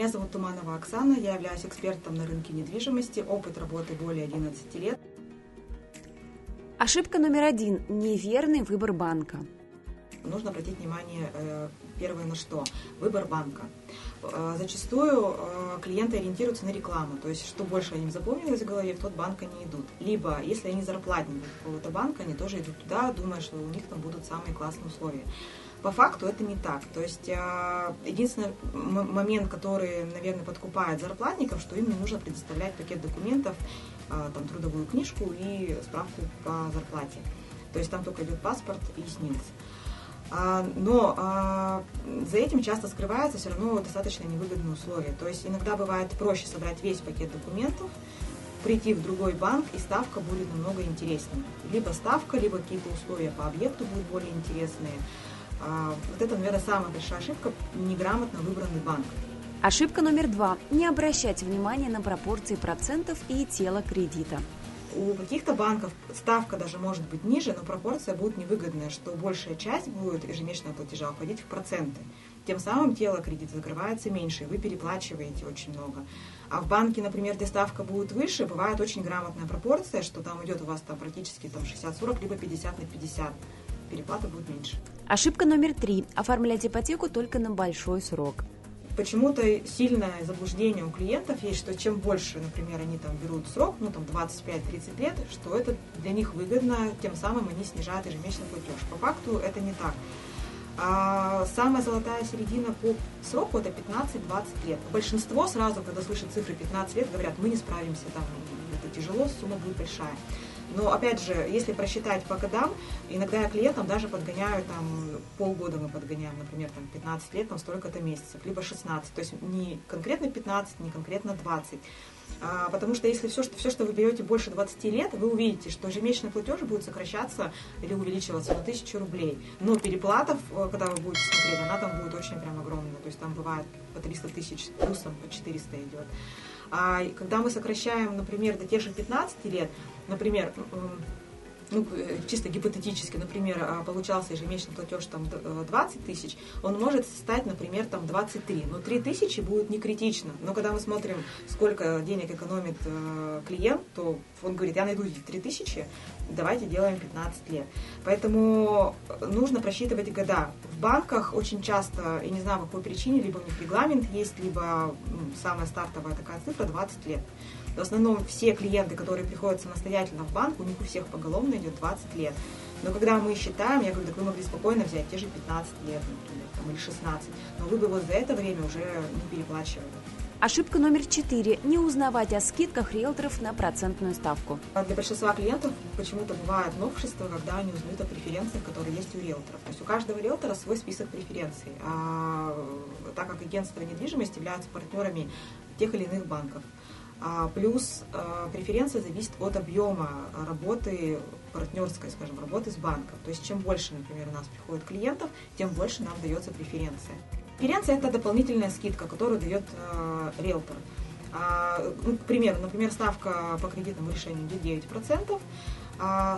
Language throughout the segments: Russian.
Меня зовут Туманова Оксана, я являюсь экспертом на рынке недвижимости, опыт работы более 11 лет. Ошибка номер один – неверный выбор банка. Нужно обратить внимание э, первое на что? Выбор банка. Э, зачастую э, клиенты ориентируются на рекламу, то есть что больше они запомнилось в голове, в тот банк они идут. Либо, если они зарплатники какого-то банка, они тоже идут туда, думая, что у них там будут самые классные условия. По факту это не так. То есть единственный момент, который, наверное, подкупает зарплатников, что им не нужно предоставлять пакет документов, там, трудовую книжку и справку по зарплате. То есть там только идет паспорт и СНИЛС. А, но а, за этим часто скрывается все равно достаточно невыгодные условия. То есть иногда бывает проще собрать весь пакет документов, прийти в другой банк, и ставка будет намного интереснее. Либо ставка, либо какие-то условия по объекту будут более интересные. А, вот это, наверное, самая большая ошибка – неграмотно выбранный банк. Ошибка номер два – не обращать внимания на пропорции процентов и тело кредита. У каких-то банков ставка даже может быть ниже, но пропорция будет невыгодная, что большая часть будет ежемесячного платежа уходить в проценты. Тем самым тело кредита закрывается меньше, и вы переплачиваете очень много. А в банке, например, где ставка будет выше, бывает очень грамотная пропорция, что там идет у вас там практически там 60-40, либо 50 на 50. Переплата будет меньше. Ошибка номер три. Оформлять ипотеку только на большой срок почему-то сильное заблуждение у клиентов есть, что чем больше, например, они там берут срок, ну там 25-30 лет, что это для них выгодно, тем самым они снижают ежемесячный платеж. По факту это не так. А самая золотая середина по сроку это 15-20 лет. Большинство сразу, когда слышат цифры 15 лет, говорят, мы не справимся, там, это тяжело, сумма будет большая. Но опять же, если просчитать по годам, иногда я клиентам даже подгоняю там полгода мы подгоняем, например, там 15 лет, там столько-то месяцев, либо 16. То есть не конкретно 15, не конкретно 20. А, потому что если все что, все, что вы берете больше 20 лет, вы увидите, что ежемесячный платеж будет сокращаться или увеличиваться на 1000 рублей. Но переплата, когда вы будете смотреть, она там будет очень прям огромная. То есть там бывает по 300 тысяч, плюсом по 400 идет. А когда мы сокращаем, например, до тех же 15 лет, например, ну, э, чисто гипотетически, например, а, получался ежемесячный платеж там 20 э, тысяч, он может стать, например, там 23. Но 3 тысячи будет не критично. Но когда мы смотрим, сколько денег экономит э, клиент, то он говорит, я найду эти 3 тысячи, давайте делаем 15 лет. Поэтому нужно просчитывать года. В банках очень часто, я не знаю по какой причине, либо у них регламент есть, либо самая стартовая такая цифра 20 лет. В основном все клиенты, которые приходят самостоятельно в банк, у них у всех поголовно идет 20 лет. Но когда мы считаем, я говорю, так вы могли спокойно взять те же 15 лет, например, там, или 16, но вы бы вот за это время уже не переплачивали. Ошибка номер четыре – не узнавать о скидках риэлторов на процентную ставку. Для большинства клиентов почему-то бывает новшество, когда они узнают о преференциях, которые есть у риэлторов. То есть у каждого риэлтора свой список преференций. А так как агентство недвижимости являются партнерами тех или иных банков. А, плюс а, преференция зависит от объема работы партнерской, скажем, работы с банком. То есть чем больше, например, у нас приходит клиентов, тем больше нам дается преференция. Преференция – это дополнительная скидка, которую дает э, риэлтор. А, ну, к примеру, например, ставка по кредитному решению идет 9%, а,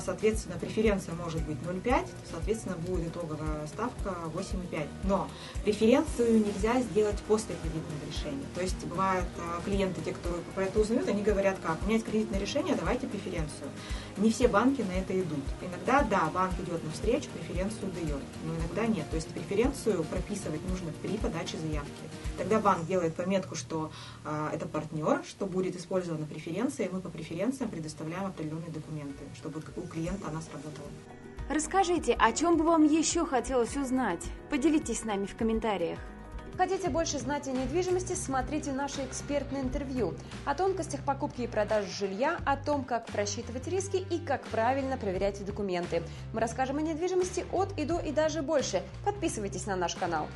соответственно, преференция может быть 0,5, соответственно, будет итоговая ставка 8,5. Но преференцию нельзя сделать после кредитного решения. То есть бывают а, клиенты, те, кто про это узнают, они говорят, как, у меня есть кредитное решение, давайте преференцию. Не все банки на это идут. Иногда, да, банк идет навстречу, преференцию дает, но иногда нет. То есть преференцию прописывать нужно при подаче заявки. Тогда банк делает пометку, что э, это партнер, что будет использована преференция, и мы по преференциям предоставляем определенные документы, чтобы чтобы у клиента она сработала. Расскажите, о чем бы вам еще хотелось узнать? Поделитесь с нами в комментариях. Хотите больше знать о недвижимости, смотрите наше экспертное интервью о тонкостях покупки и продажи жилья, о том, как просчитывать риски и как правильно проверять документы. Мы расскажем о недвижимости от и до и даже больше. Подписывайтесь на наш канал.